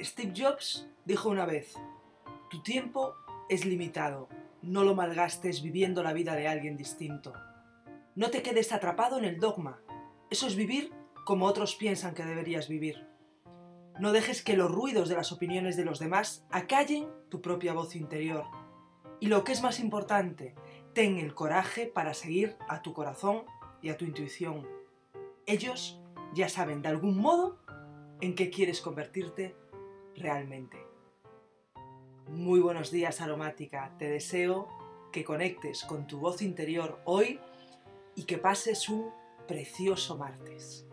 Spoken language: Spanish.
Steve Jobs dijo una vez, tu tiempo es limitado, no lo malgastes viviendo la vida de alguien distinto. No te quedes atrapado en el dogma, eso es vivir como otros piensan que deberías vivir. No dejes que los ruidos de las opiniones de los demás acallen tu propia voz interior. Y lo que es más importante, ten el coraje para seguir a tu corazón y a tu intuición. Ellos ya saben de algún modo en qué quieres convertirte realmente. Muy buenos días aromática, te deseo que conectes con tu voz interior hoy y que pases un precioso martes.